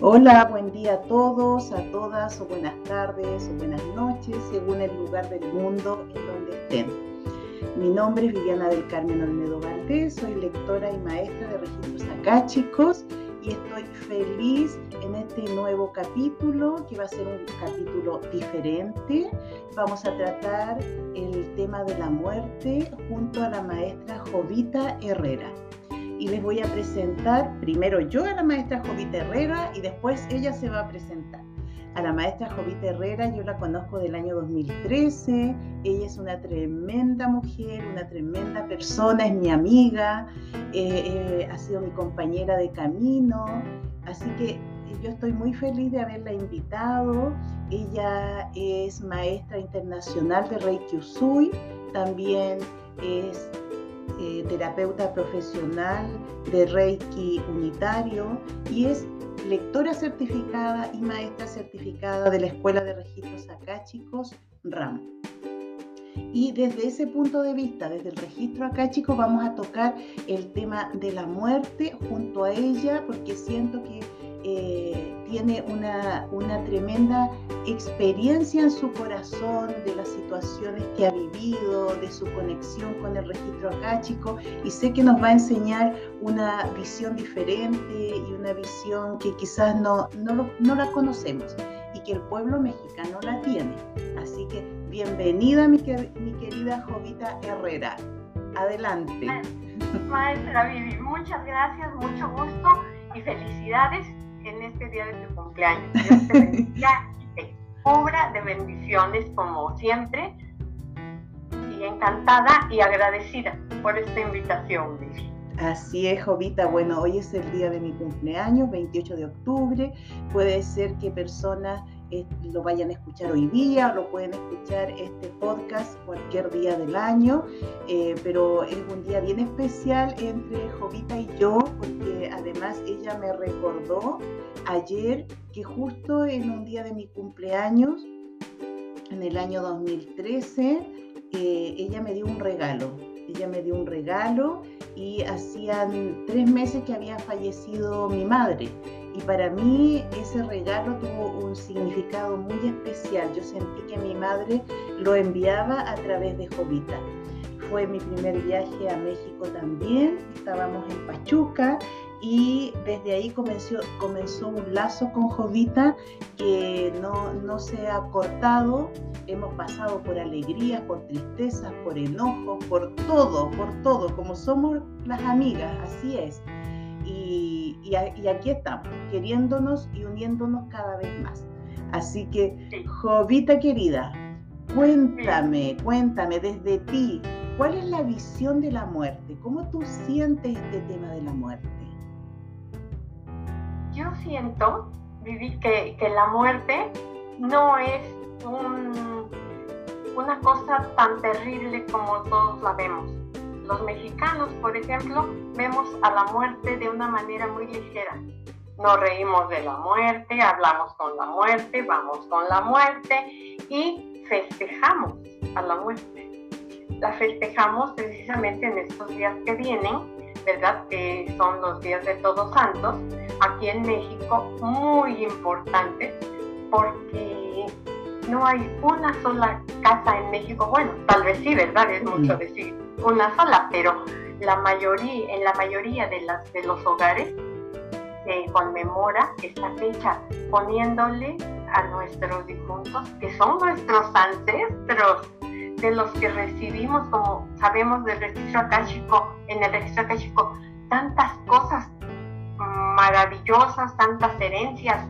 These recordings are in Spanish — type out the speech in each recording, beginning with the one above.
Hola, buen día a todos, a todas, o buenas tardes, o buenas noches, según el lugar del mundo en donde estén. Mi nombre es Viviana del Carmen Olmedo Valdés, soy lectora y maestra de registros acáchicos y estoy feliz en este nuevo capítulo, que va a ser un capítulo diferente. Vamos a tratar el tema de la muerte junto a la maestra Jovita Herrera y les voy a presentar primero yo a la maestra Jovita Herrera y después ella se va a presentar. A la maestra Jovita Herrera yo la conozco del año 2013, ella es una tremenda mujer, una tremenda persona, es mi amiga, eh, eh, ha sido mi compañera de camino, así que yo estoy muy feliz de haberla invitado. Ella es maestra internacional de Reiki Usui, también es eh, terapeuta profesional de Reiki unitario y es lectora certificada y maestra certificada de la Escuela de Registros Acáchicos RAM. Y desde ese punto de vista, desde el registro acáchico, vamos a tocar el tema de la muerte junto a ella, porque siento que eh, tiene una, una, tremenda experiencia en su corazón de las situaciones que ha vivido, de su conexión con el registro acáchico y sé que nos va a enseñar una visión diferente y una visión que quizás no, no, no la conocemos y que el pueblo mexicano la tiene. Así que bienvenida mi, mi querida Jovita Herrera. Adelante. Maestra Vivi, muchas gracias, mucho gusto y felicidades este día de tu cumpleaños. Dios te bendiga y te de bendiciones como siempre. Y encantada y agradecida por esta invitación, Así es, Jovita. Bueno, hoy es el día de mi cumpleaños, 28 de octubre. Puede ser que personas eh, lo vayan a escuchar hoy día lo pueden escuchar este podcast cualquier día del año, eh, pero es un día bien especial entre Jovita y yo, porque además ella me recordó ayer que justo en un día de mi cumpleaños, en el año 2013, eh, ella me dio un regalo. Ella me dio un regalo y hacían tres meses que había fallecido mi madre. Y para mí ese regalo tuvo un significado muy especial. Yo sentí que mi madre lo enviaba a través de Jovita. Fue mi primer viaje a México también. Estábamos en Pachuca y desde ahí comenzó, comenzó un lazo con Jovita que no, no se ha cortado. Hemos pasado por alegrías, por tristezas, por enojos, por todo, por todo, como somos las amigas, así es. Y, y, aquí estamos, queriéndonos y uniéndonos cada vez más. Así que, Jovita querida, cuéntame, cuéntame desde ti, ¿cuál es la visión de la muerte? ¿Cómo tú sientes este tema de la muerte? yo siento, Vivi, que, que la muerte no es una cosa tan terrible como todos la vemos. Los mexicanos, por ejemplo, vemos a la muerte de una manera muy ligera. Nos reímos de la muerte, hablamos con la muerte, vamos con la muerte y festejamos a la muerte. La festejamos precisamente en estos días que vienen, ¿verdad? Que son los días de Todos Santos, aquí en México, muy importante, porque no hay una sola casa en México, bueno, tal vez sí, ¿verdad? Es mucho decir una sola, pero la mayoría, en la mayoría de, las, de los hogares se conmemora esta fecha poniéndole a nuestros difuntos, que son nuestros ancestros, de los que recibimos, como sabemos del registro akáshico, en el registro akáshico, tantas cosas maravillosas, tantas herencias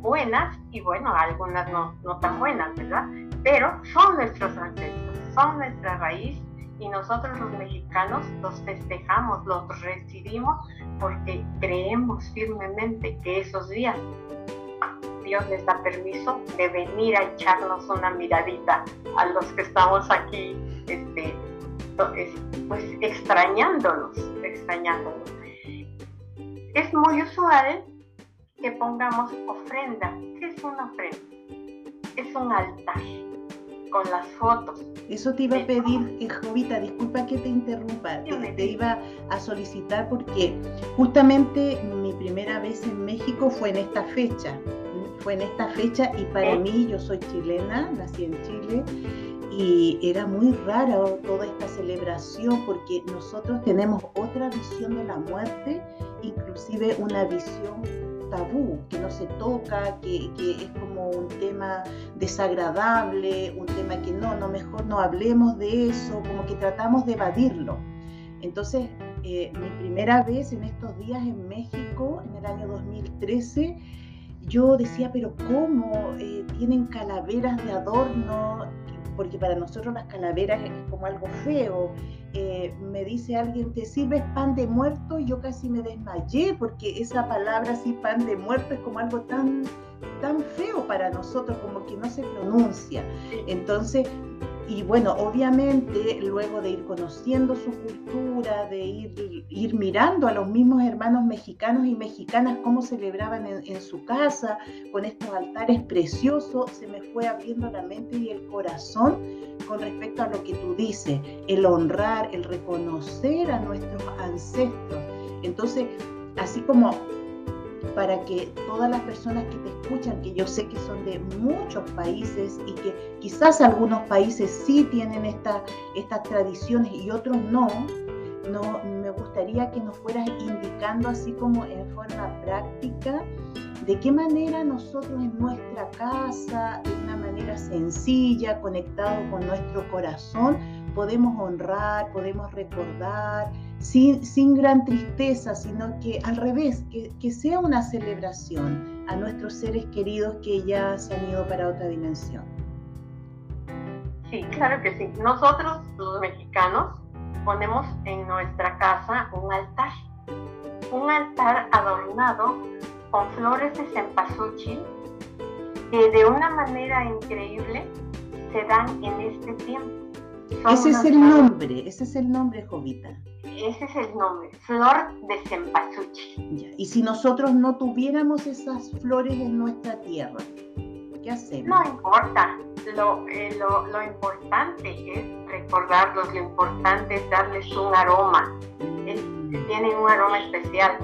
buenas y bueno, algunas no, no tan buenas, ¿verdad? Pero son nuestros ancestros, son nuestra raíz y nosotros los mexicanos los festejamos, los recibimos porque creemos firmemente que esos días Dios les da permiso de venir a echarnos una miradita a los que estamos aquí, este, pues extrañándolos, extrañándolos. Es muy usual que pongamos ofrenda. ¿Qué es una ofrenda? Es un altar con las fotos. Eso te iba a pedir, eh, Jovita, disculpa que te interrumpa, te, iba a solicitar porque justamente mi primera vez en México fue en esta fecha, fue en esta fecha y para mí, yo soy chilena, nací en Chile y era muy rara toda esta celebración porque nosotros tenemos otra visión de la muerte, inclusive una visión tabú, que no se toca, que, es como un tema desagradable, un tema que no, no, mejor no hablemos de eso, como que tratamos de evadirlo. Entonces, eh, mi primera vez en estos días en México, en el año 2013, yo decía, pero ¿cómo? Eh, tienen calaveras de adorno, porque para nosotros las calaveras es como algo feo. Eh, me dice alguien, ¿te sirves pan de muerto? Yo casi me desmayé porque esa palabra así, pan de muerto, es como algo tan, tan feo para nosotros, como que no se pronuncia. Entonces, y bueno, obviamente luego de ir conociendo su cultura, de ir, ir mirando a los mismos hermanos mexicanos y mexicanas cómo celebraban en, en, su casa, con estos altares preciosos, se me fue abriendo la mente y el corazón con respecto a lo que tú dices, el honrar, el reconocer a nuestros ancestros. Entonces, así como para que todas las personas que te escuchan, que yo sé que son de muchos países y que quizás algunos países sí tienen esta, estas tradiciones y otros no, no, me gustaría que nos fueras indicando así como en forma práctica de qué manera nosotros en nuestra casa, de una manera sencilla, conectado con nuestro corazón, podemos honrar, podemos recordar, sin, gran tristeza, sino que al revés, que, sea una celebración a nuestros seres queridos que ya se han ido para otra dimensión. Sí, claro que sí. Nosotros, los mexicanos, ponemos en nuestra casa un altar, un altar adornado con flores de cempasúchil que de una manera increíble se dan en este tiempo. ese es el nombre, ese es el nombre, Jovita ese es el nombre, flor de cempasúchil. Y si nosotros no tuviéramos esas flores en nuestra tierra, ¿qué hacemos? No importa, lo, eh, lo, lo, importante es recordarlos, lo importante es darles un aroma, mm. tienen un aroma especial.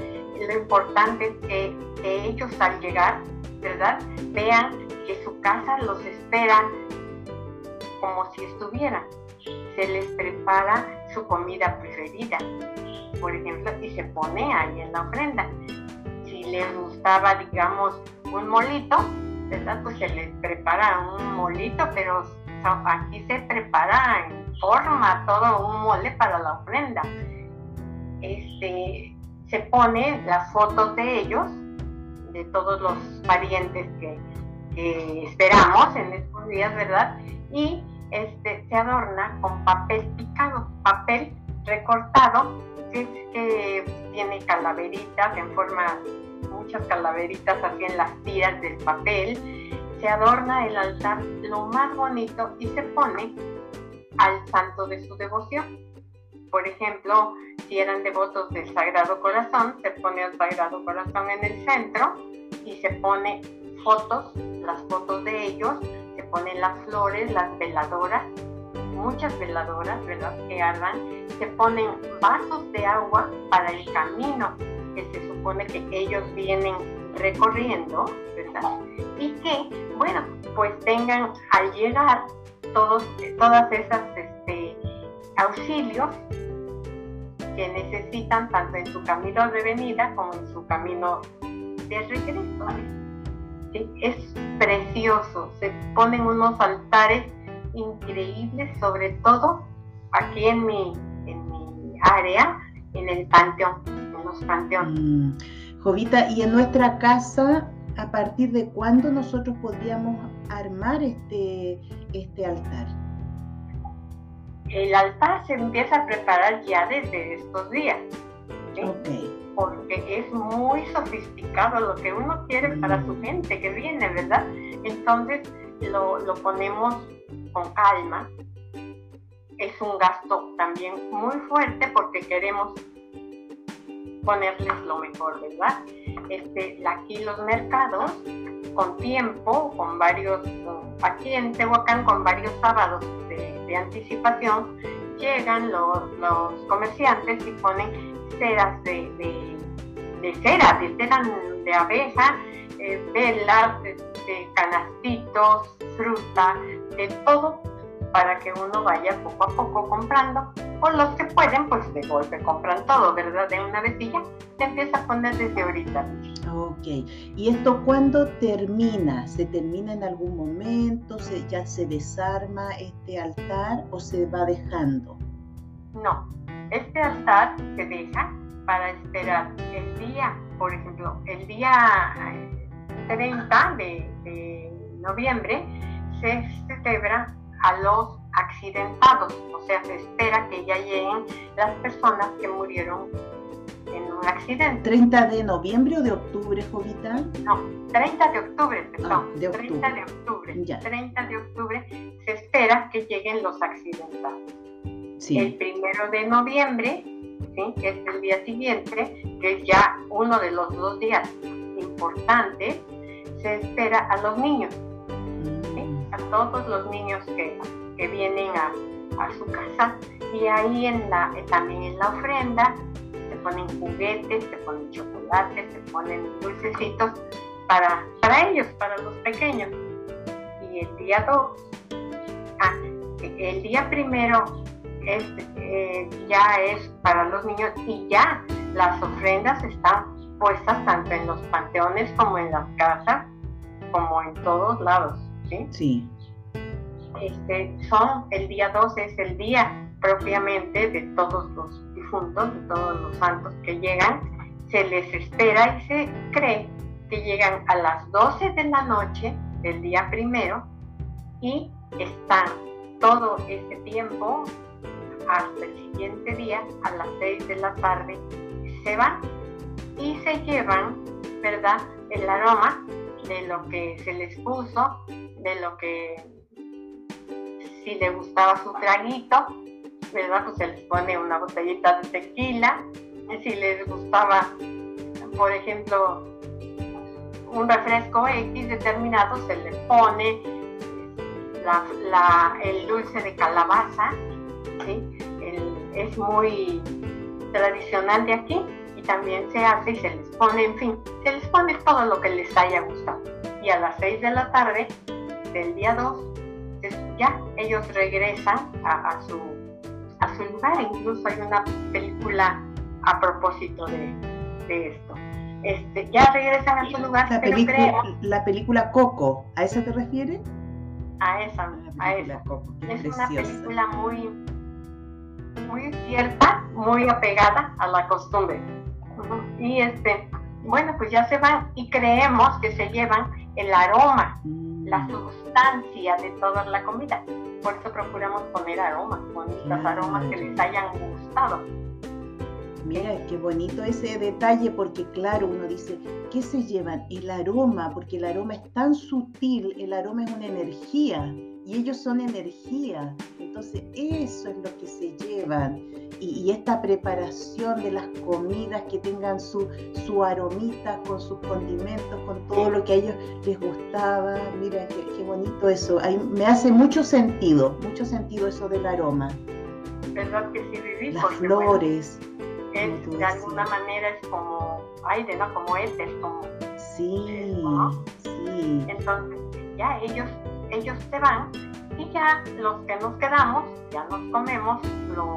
Lo importante es que, que ellos al llegar, ¿verdad? Vean que su casa los espera como si estuvieran se les prepara su comida preferida, por ejemplo, y se pone ahí en la ofrenda. Si les gustaba, digamos, un molito, ¿verdad? Pues se les prepara un molito, pero aquí se prepara en forma todo un mole para la ofrenda. Este, se pone las fotos de ellos, de todos los parientes que, que esperamos en estos días, ¿verdad? Y este, se adorna con papel picado, papel recortado, que, tiene calaveritas en forma, muchas calaveritas así en las tiras del papel. Se adorna el altar lo más bonito y se pone al santo de su devoción. Por ejemplo, si eran devotos del Sagrado Corazón, se pone el Sagrado Corazón en el centro y se pone fotos, las fotos de ellos ponen las flores, las veladoras, muchas veladoras, ¿verdad? Que ardan, se ponen vasos de agua para el camino que se supone que ellos vienen recorriendo, ¿verdad? Y que, bueno, pues tengan al llegar todos, todas esas este, auxilios que necesitan tanto en su camino de venida como en su camino de regreso. Es precioso, se ponen unos altares increíbles, sobre todo aquí en mi, en mi área, en el panteón, en los panteones. Mm. Jovita, ¿y en nuestra casa, a partir de cuándo nosotros podríamos armar este, este altar? El altar se empieza a preparar ya desde estos días. ¿sí? Porque es muy sofisticado lo que uno quiere para su gente que viene, ¿verdad? Entonces lo, lo ponemos con calma. Es un gasto también muy fuerte porque queremos ponerles lo mejor, ¿verdad? Este, aquí los mercados con tiempo, con varios, aquí en Tehuacán, con varios sábados de, anticipación, llegan los, comerciantes y ponen ceras de, de, cera, de cera de abeja, eh, velas, de, canastitos, fruta, de todo para que uno vaya poco a poco comprando, o los que pueden, pues de golpe compran todo, ¿verdad? De una vez y ya se empieza a poner desde ahorita. Ok, ¿y esto cuándo termina? ¿Se termina en algún momento? ¿Se, ¿Ya se desarma este altar o se va dejando? No, este altar se deja para esperar el día, por ejemplo, el día 30 eh, de, de noviembre se celebra a los accidentados, o sea, se espera que ya lleguen las personas que murieron en un accidente. ¿30 de noviembre o de octubre, Jovita? No, 30 de octubre, perdón. Ah, de octubre. 30 de octubre. 30 de octubre se espera que lleguen los accidentados. Sí. El primero de noviembre, ¿sí? que es el día siguiente, que es ya uno de los dos días importantes, se espera a los niños a todos los niños que, que vienen a, a, su casa y ahí en la, también en la ofrenda se ponen juguetes, se ponen chocolates, se ponen dulcecitos para, para ellos, para los pequeños. Y el día 2, ah, el día primero es, eh, ya es para los niños y ya las ofrendas están puestas tanto en los panteones como en las casas, como en todos lados. ¿sí? Este, son, el día 12 es el día propiamente de todos los difuntos, de todos los santos que llegan. Se les espera y se cree que llegan a las 12 de la noche del día primero y están todo ese tiempo hasta el siguiente día a las 6 de la tarde se van y se llevan, ¿verdad? El aroma de lo que se les puso, de lo que si le gustaba su traguito, ¿verdad? Pues se les pone una botellita de tequila. Si les gustaba, por ejemplo, un refresco X determinado, se le pone el dulce de calabaza. Es muy tradicional de aquí y también se hace y se les pone, en fin, se les pone todo lo que les haya gustado. Y a las 6 de la tarde del día 2, ya ellos regresan a, su, a su lugar. Incluso hay una película a propósito de, esto. Este, ya regresan a su lugar. La, película, la película Coco, ¿a esa te refieres? A esa, a esa. es una película muy, muy cierta, muy apegada a la costumbre. Y este, bueno, pues ya se van y creemos que se llevan el aroma, la mm. sustancia de toda la comida. Por eso procuramos poner aromas, bonitos aromas que les hayan gustado. Mira, qué bonito ese detalle porque claro, uno dice, ¿qué se llevan? El aroma, porque el aroma es tan sutil, el aroma es una energía y ellos son energía. Entonces eso es lo que se llevan. Y, esta preparación de las comidas que tengan su, su aromita con sus condimentos, con todo lo que a ellos les gustaba. Mira, qué, bonito eso. me hace mucho sentido, mucho sentido eso del aroma. ¿Verdad que sí, Viví? Las flores. de alguna manera es como aire, ¿no? Como éter, como... Sí, sí. Entonces, ya ellos ellos se van y ya los que nos quedamos, ya nos comemos lo,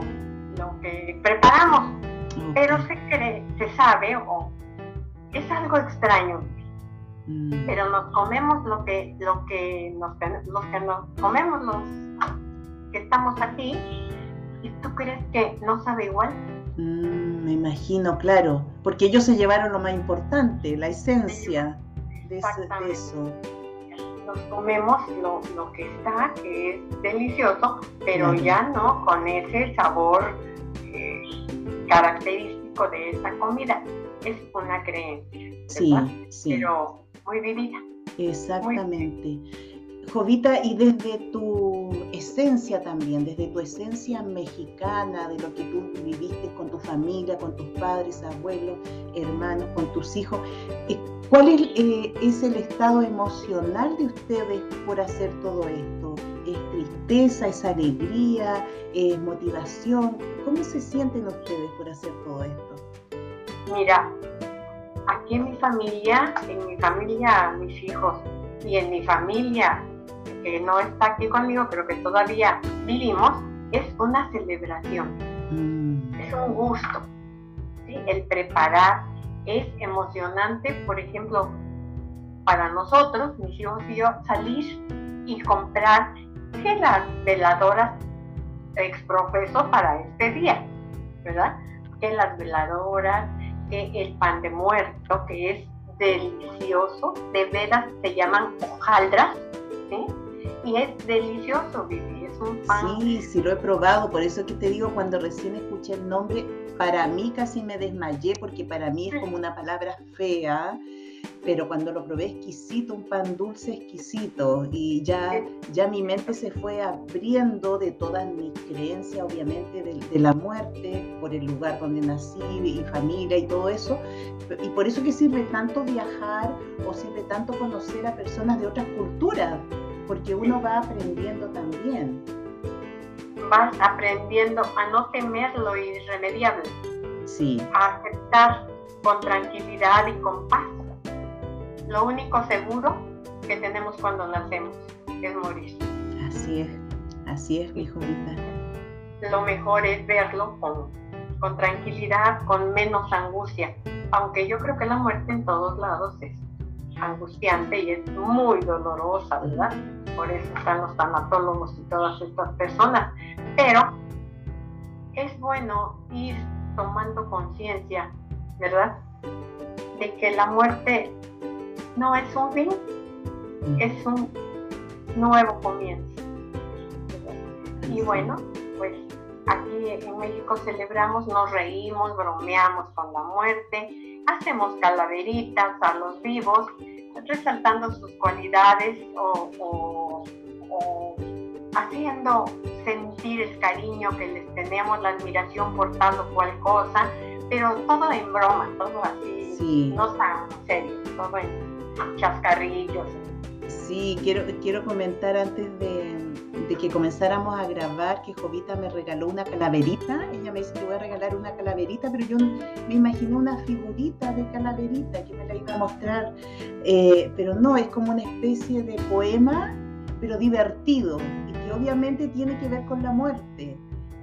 que preparamos. Pero se cree, se sabe, o es algo extraño, mm. pero nos comemos lo que, lo que nos, los que nos comemos los que estamos aquí, y tú crees que no sabe igual. Mm, me imagino, claro, porque ellos se llevaron lo más importante, la esencia de, de eso nos comemos lo, lo, que está, que es delicioso, pero ya no con ese sabor eh, característico de esa comida. Es una creencia, sí, sí. pero muy vivida. Exactamente. Jovita, y desde tu esencia también, desde tu esencia mexicana, de lo que tú viviste con tu familia, con tus padres, abuelos, hermanos, con tus hijos, eh, ¿cuál es, eh, es el estado emocional de ustedes por hacer todo esto? ¿Es tristeza, es alegría, es motivación? ¿Cómo se sienten ustedes por hacer todo esto? Mira, aquí en mi familia, en mi familia, mis hijos y en mi familia, que no está aquí conmigo, pero que todavía vivimos, es una celebración. Mm. Es un gusto. El preparar es emocionante, por ejemplo, para nosotros, mis hijos y yo, salir y comprar que las veladoras exprofeso para este día, ¿verdad? Que las veladoras, que el pan de muerto, que es delicioso, de veras se llaman hojaldras, ¿sí? Y es delicioso, Vivi, es un pan. Sí, sí lo he probado, por eso que te digo, cuando recién escuché el nombre, para mí casi me desmayé, porque para mí es como una palabra fea, pero cuando lo probé exquisito, un pan dulce exquisito, y ya, ya mi mente se fue abriendo de todas mis creencias, obviamente, de, la muerte, por el lugar donde nací, y familia y todo eso, y por eso que sirve tanto viajar o sirve tanto conocer a personas de otras culturas, porque uno va aprendiendo también. Vas aprendiendo a no temer lo irremediable. Sí. A aceptar con tranquilidad y con paz lo único seguro que tenemos cuando nacemos es morir. Así es, así es, mi jovita. Lo mejor es verlo con, con tranquilidad, con menos angustia, aunque yo creo que la muerte en todos lados es angustiante y es muy dolorosa, ¿verdad? Por eso están los tanatólogos y todas estas personas. Pero es bueno ir tomando conciencia, ¿verdad? De que la muerte no es un fin, es un nuevo comienzo. Y bueno, aquí en México celebramos, nos reímos, bromeamos con la muerte, hacemos calaveritas a los vivos, resaltando sus cualidades o, haciendo sentir el cariño que les tenemos, la admiración por tal o cual cosa, pero todo en broma, todo así, no tan serio, todo en chascarrillos. Sí, quiero, quiero comentar antes de, que comenzáramos a grabar que Jovita me regaló una calaverita. Ella me dice que voy a regalar una calaverita, pero yo me imaginé una figurita de calaverita que me la iba a mostrar. Eh, pero no, es como una especie de poema, pero divertido y que obviamente tiene que ver con la muerte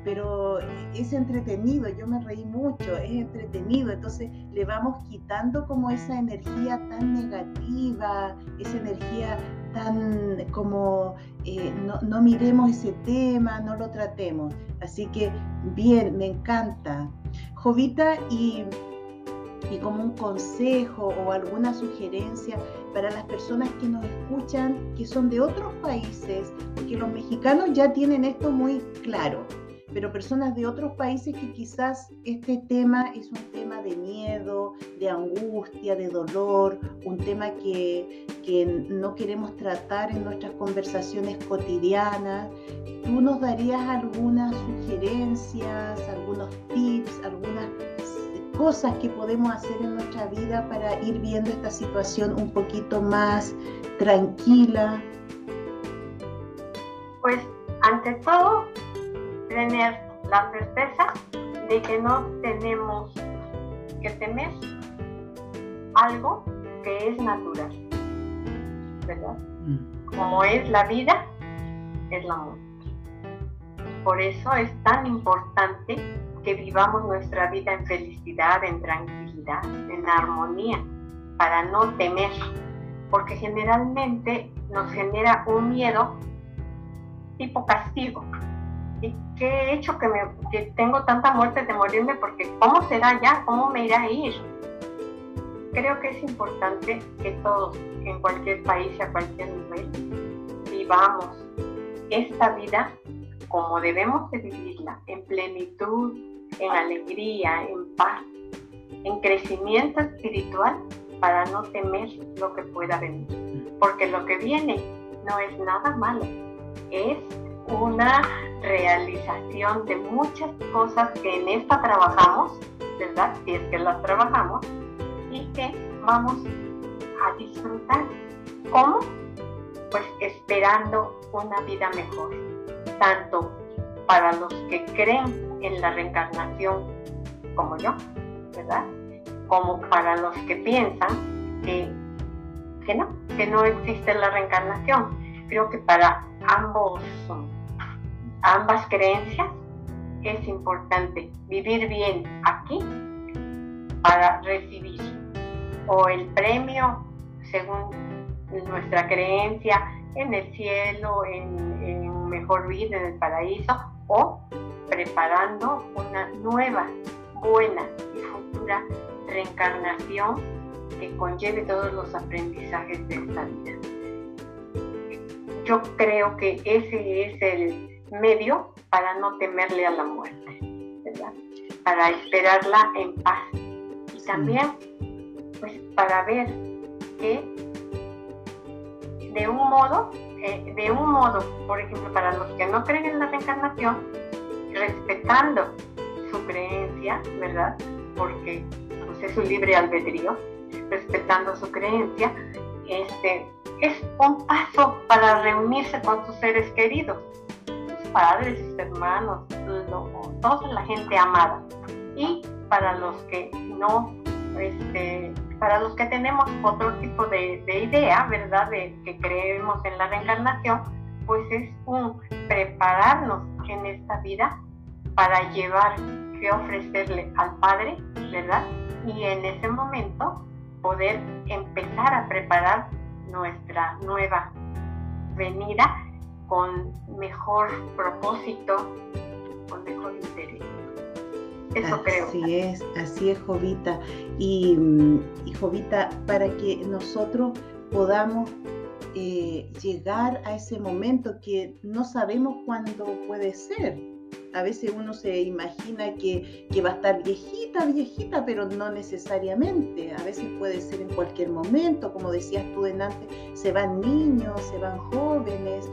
pero es entretenido, yo me reí mucho, es entretenido, entonces le vamos quitando como esa energía tan negativa, esa energía tan como eh, no, miremos ese tema, no lo tratemos. Así que bien, me encanta. Jovita, y, y como un consejo o alguna sugerencia para las personas que nos escuchan, que son de otros países, porque los mexicanos ya tienen esto muy claro pero personas de otros países que quizás este tema es un tema de miedo, de angustia, de dolor, un tema que, que no queremos tratar en nuestras conversaciones cotidianas. ¿Tú nos darías algunas sugerencias, algunos tips, algunas cosas que podemos hacer en nuestra vida para ir viendo esta situación un poquito más tranquila? Pues ante todo, tener la certeza de que no tenemos que temer algo que es natural, ¿verdad? Mm. Como es la vida, es la muerte. Por eso es tan importante que vivamos nuestra vida en felicidad, en tranquilidad, en armonía, para no temer, porque generalmente nos genera un miedo tipo castigo, ¿qué he hecho que, me, que tengo tanta muerte de morirme? Porque ¿cómo será ya? ¿Cómo me irá a ir? Creo que es importante que todos, en cualquier país y a cualquier nivel, vivamos esta vida como debemos de vivirla, en plenitud, en alegría, en paz, en crecimiento espiritual para no temer lo que pueda venir. Porque lo que viene no es nada malo, es una realización de muchas cosas que en esta trabajamos, ¿verdad? Si es que las trabajamos y que vamos a disfrutar. ¿Cómo? Pues esperando una vida mejor, tanto para los que creen en la reencarnación como yo, ¿verdad? Como para los que piensan que, que no, que no existe la reencarnación. Creo que para ambos, ambas creencias es importante vivir bien aquí para recibir o el premio según nuestra creencia en el cielo, en, mejor vida, en el paraíso, o preparando una nueva, buena y futura reencarnación que conlleve todos los aprendizajes de esta vida. Yo creo que ese es el medio para no temerle a la muerte, ¿verdad? Para esperarla en paz. Y también, pues, para ver que de un modo, eh, de un modo, por ejemplo, para los que no creen en la reencarnación, respetando su creencia, ¿verdad? Porque pues, es su libre albedrío, respetando su creencia, este, es un paso para reunirse con sus seres queridos, padres, hermanos, toda la gente amada. Y para los que no este, para los que tenemos otro tipo de, idea, ¿verdad? De que creemos en la reencarnación, pues es un prepararnos en esta vida para llevar que ofrecerle al Padre, ¿verdad? Y en ese momento poder empezar a preparar nuestra nueva venida con mejor propósito, con mejor interés. Eso creo. Así es, así es, Jovita. Y, y Jovita, para que nosotros podamos eh, llegar a ese momento que no sabemos cuándo puede ser. A veces uno se imagina que, que, va a estar viejita, viejita, pero no necesariamente. A veces puede ser en cualquier momento, como decías tú antes, se van niños, se van jóvenes,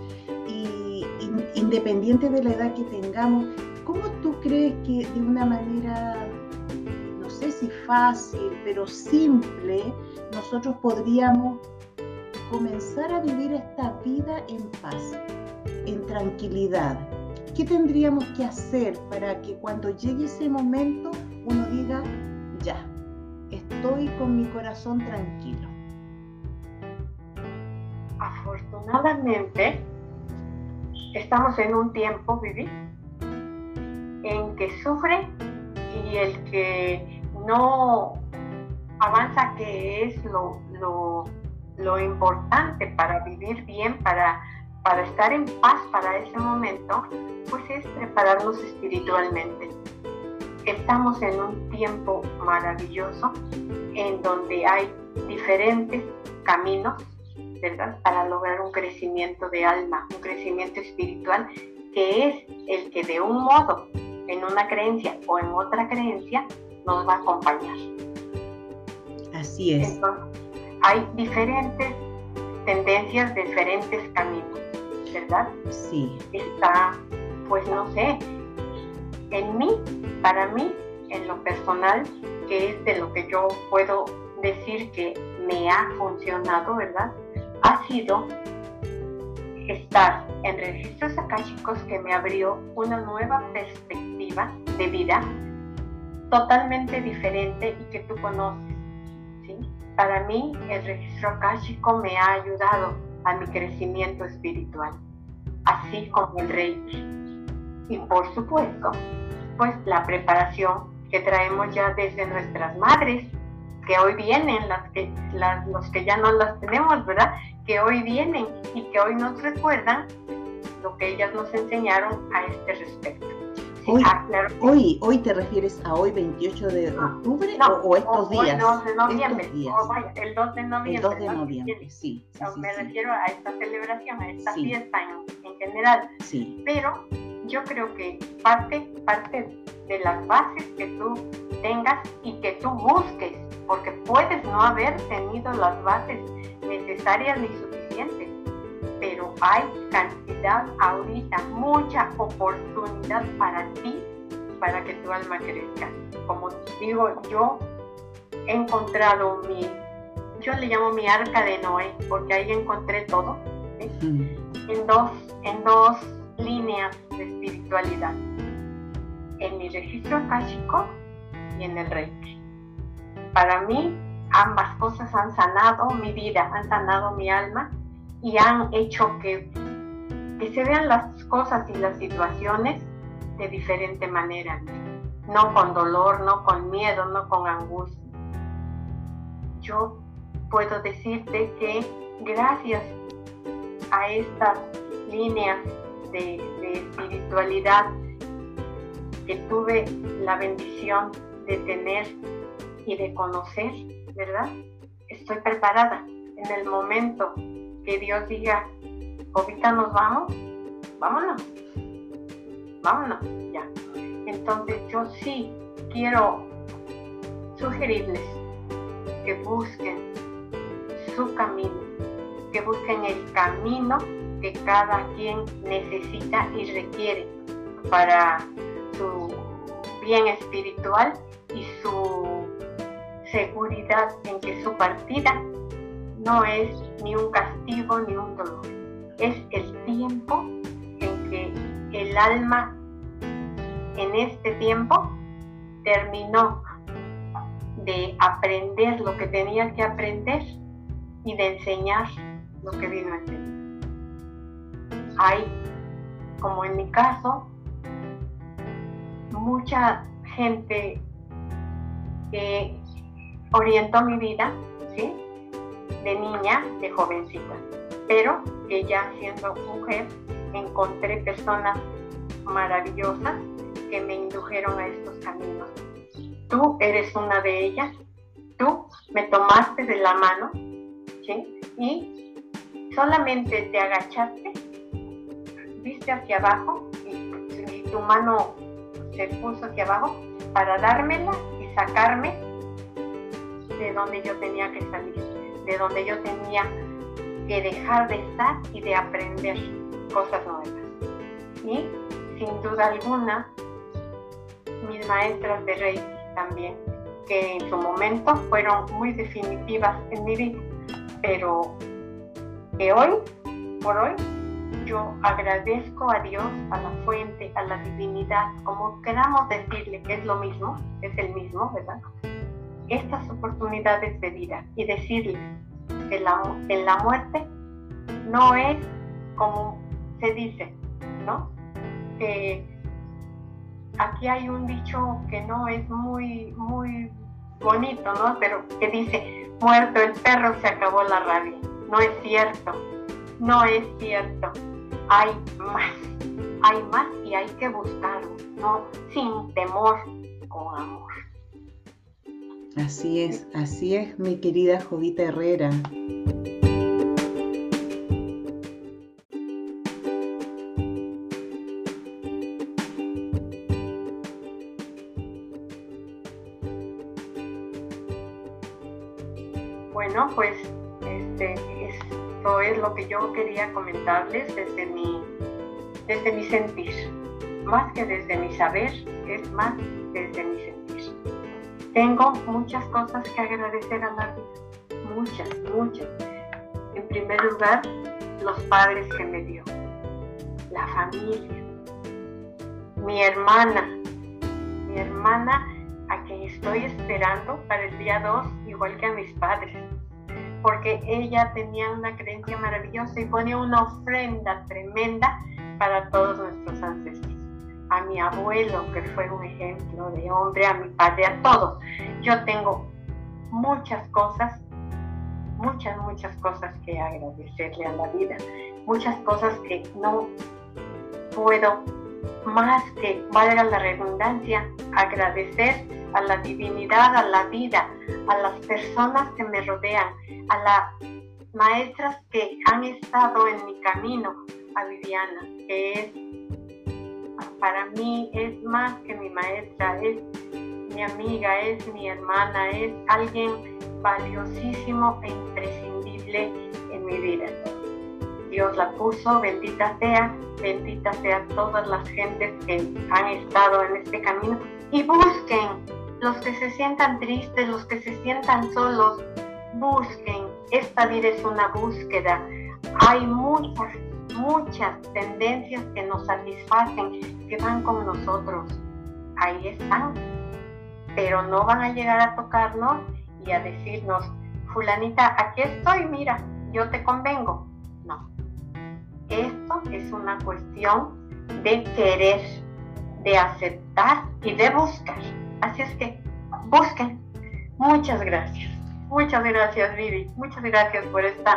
independiente de la edad que tengamos, ¿cómo tú crees que de una manera, no sé si fácil, pero simple, nosotros podríamos comenzar a vivir esta vida en paz, en tranquilidad? ¿Qué tendríamos que hacer para que cuando llegue ese momento uno diga, ya, estoy con mi corazón tranquilo? Afortunadamente, estamos en un tiempo, vivir en que sufre y el que no avanza, que es lo, lo, importante para vivir bien, para, para estar en paz para ese momento, pues es prepararnos espiritualmente. Estamos en un tiempo maravilloso en donde hay diferentes caminos, ¿verdad? Para lograr un crecimiento de alma, un crecimiento espiritual, que es el que de un modo en una creencia o en otra creencia nos va a acompañar. Así es. hay diferentes tendencias, diferentes caminos, ¿verdad? Sí. Está, pues no sé, en mí, para mí, en lo personal, que es de lo que yo puedo decir que me ha funcionado, ¿verdad? Ha sido estar en registros akáshicos que me abrió una nueva perspectiva de vida totalmente diferente y que tú conoces. ¿sí? Para mí el registro akáshico me ha ayudado a mi crecimiento espiritual, así como el reiki. Y por supuesto, pues la preparación que traemos ya desde nuestras madres, que hoy vienen, las que, los que ya no las tenemos, ¿verdad? Que hoy vienen y que hoy nos recuerdan lo que ellas nos enseñaron a este respecto. hoy, ah, hoy, hoy te refieres a hoy 28 de octubre o, estos días? El 2 de noviembre. el 2 de noviembre. El 2 de noviembre, sí. me refiero a esta celebración, a esta fiesta en, en, general. Sí. Pero yo creo que parte, parte de las bases que tú tengas y que tú busques, porque puedes no haber tenido las bases necesarias ni suficientes, pero hay cantidad ahorita, mucha oportunidad para ti, para que tu alma crezca. Como digo, yo he encontrado mi, yo le llamo mi arca de Noé, porque ahí encontré todo, en, dos, en dos líneas de espiritualidad, en mi registro akáshico y en el Reiki. Para mí, ambas cosas han sanado mi vida, han sanado mi alma y han hecho que, que se vean las cosas y las situaciones de diferente manera, no con dolor, no con miedo, no con angustia. Yo puedo decirte que gracias a estas líneas de, de espiritualidad que tuve la bendición de tener y de conocer, ¿verdad? Estoy preparada en el momento que Dios diga, ahorita nos vamos, vámonos, vámonos, ya. Entonces yo sí quiero sugerirles que busquen su camino, que busquen el camino que cada quien necesita y requiere para su bien espiritual y su seguridad en que su partida no es ni un castigo ni un dolor. Es el tiempo en que el alma en este tiempo terminó de aprender lo que tenía que aprender y de enseñar lo que vino a enseñar. Hay, como en mi caso, mucha gente que orientó mi vida, ¿sí? de niña, de jovencita. Pero que ya siendo mujer encontré personas maravillosas que me indujeron a estos caminos. Tú eres una de ellas. Tú me tomaste de la mano ¿sí? y solamente te agachaste, viste hacia abajo y, y tu mano se puso hacia abajo para dármela y sacarme de donde yo tenía que salir de donde yo tenía que dejar de estar y de aprender cosas nuevas. Y sin duda alguna, mis maestras de Reiki también, que en su momento fueron muy definitivas en mi vida, pero que hoy, por hoy, yo agradezco a Dios, a la fuente, a la divinidad, como queramos decirle que es lo mismo, es el mismo, ¿verdad? estas oportunidades de vida y decirles que la, en la muerte no es como se dice, ¿no? Que aquí hay un dicho que no es muy, muy bonito, ¿no? Pero que dice, muerto el perro se acabó la rabia. No es cierto, no es cierto. Hay más, hay más y hay que buscarlo, ¿no? Sin temor, con amor. Así es, así es mi querida Jovita Herrera. Que yo quería comentarles desde mi, desde mi sentir. Más que desde mi saber, es más desde mi sentir. Tengo muchas cosas que agradecer a la vida, muchas, muchas. En primer lugar, los padres que me dio, la familia, mi hermana, mi hermana a quien estoy esperando para el día 2, igual que a mis padres, porque ella tenía una creencia maravillosa y ponía una ofrenda tremenda para todos nuestros ancestros a mi abuelo, que fue un ejemplo de hombre, a mi padre, a todos. Yo tengo muchas cosas, muchas, muchas cosas que agradecerle a la vida, muchas cosas que no puedo más que, valga la redundancia, agradecer a la divinidad, a la vida, a las personas que me rodean, a las maestras que han estado en mi camino, a Viviana, que es para mí es más que mi maestra, es mi amiga, es mi hermana, es alguien valiosísimo e imprescindible en mi vida. Dios la puso, bendita sea, bendita sea todas las gentes que han estado en este camino y busquen los que se sientan tristes, los que se sientan solos, busquen. Esta vida es una búsqueda. Hay muchas, muchas tendencias que nos satisfacen, que van con nosotros. Ahí están. Pero no van a llegar a tocarnos y a decirnos, fulanita, aquí estoy, mira, yo te convengo. No. Esto es una cuestión de querer, de aceptar y de buscar. Así es que busquen. Muchas gracias. Muchas gracias, Vivi. Muchas gracias por esta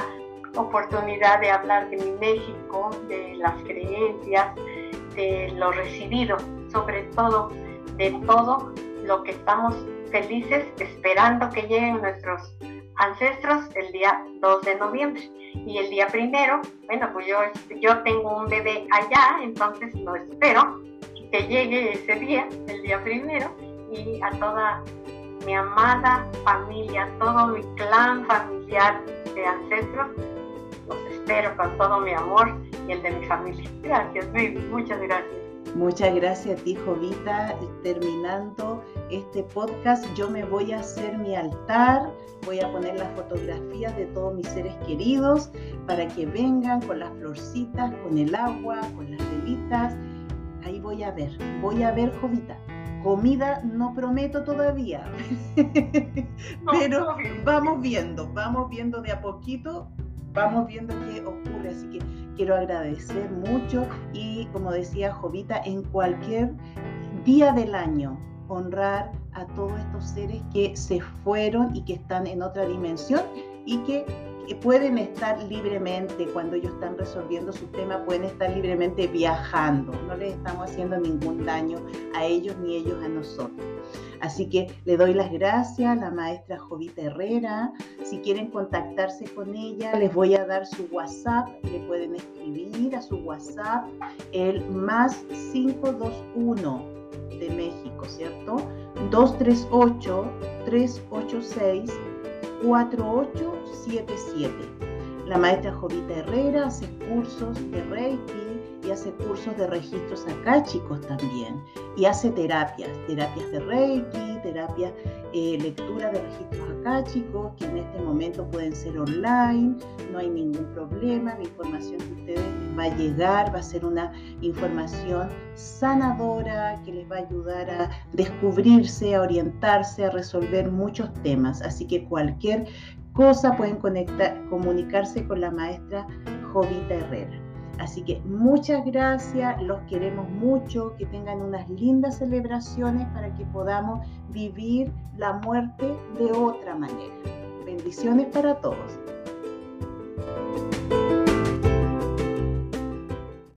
oportunidad de hablar de mi México, de las creencias, de lo recibido, sobre todo de todo lo que estamos felices esperando que lleguen nuestros ancestros el día 2 de noviembre. Y el día primero, bueno, pues yo, yo tengo un bebé allá, entonces lo espero que llegue ese día, el día primero, y a toda mi amada familia, todo mi clan familiar de ancestros, los espero con todo mi amor y el de mi familia. Gracias, Vivi, muchas gracias. Muchas gracias a ti, Jovita. Terminando este podcast, yo me voy a hacer mi altar, voy a poner las fotografías de todos mis seres queridos para que vengan con las florcitas, con el agua, con las velitas. Ahí voy a ver, voy a ver, Jovita. Comida no prometo todavía, pero vamos viendo, vamos viendo de a poquito, vamos viendo qué ocurre. Así que quiero agradecer mucho y como decía Jovita, en cualquier día del año honrar a todos estos seres que se fueron y que están en otra dimensión y que pueden estar libremente, cuando ellos están resolviendo su tema, pueden estar libremente viajando. No les estamos haciendo ningún daño a ellos ni ellos a nosotros. Así que le doy las gracias a la maestra Jovita Herrera. Si quieren contactarse con ella, les voy a dar su WhatsApp. Le pueden escribir a su WhatsApp el más 521 de México, ¿cierto? 238 386 4877. La maestra Jovita Herrera hace cursos de Reiki y hace cursos de registros chicos también. Y hace terapias, terapias de Reiki, terapias, eh, lectura de registros chicos que en este momento pueden ser online, no hay ningún problema, la información que ustedes va a llegar va a ser una información sanadora que les va a ayudar a descubrirse, a orientarse, a resolver muchos temas. Así que cualquier cosa pueden conectar, comunicarse con la maestra Jovita Herrera. Así que muchas gracias, los queremos mucho, que tengan unas lindas celebraciones para que podamos vivir la muerte de otra manera. Bendiciones para todos.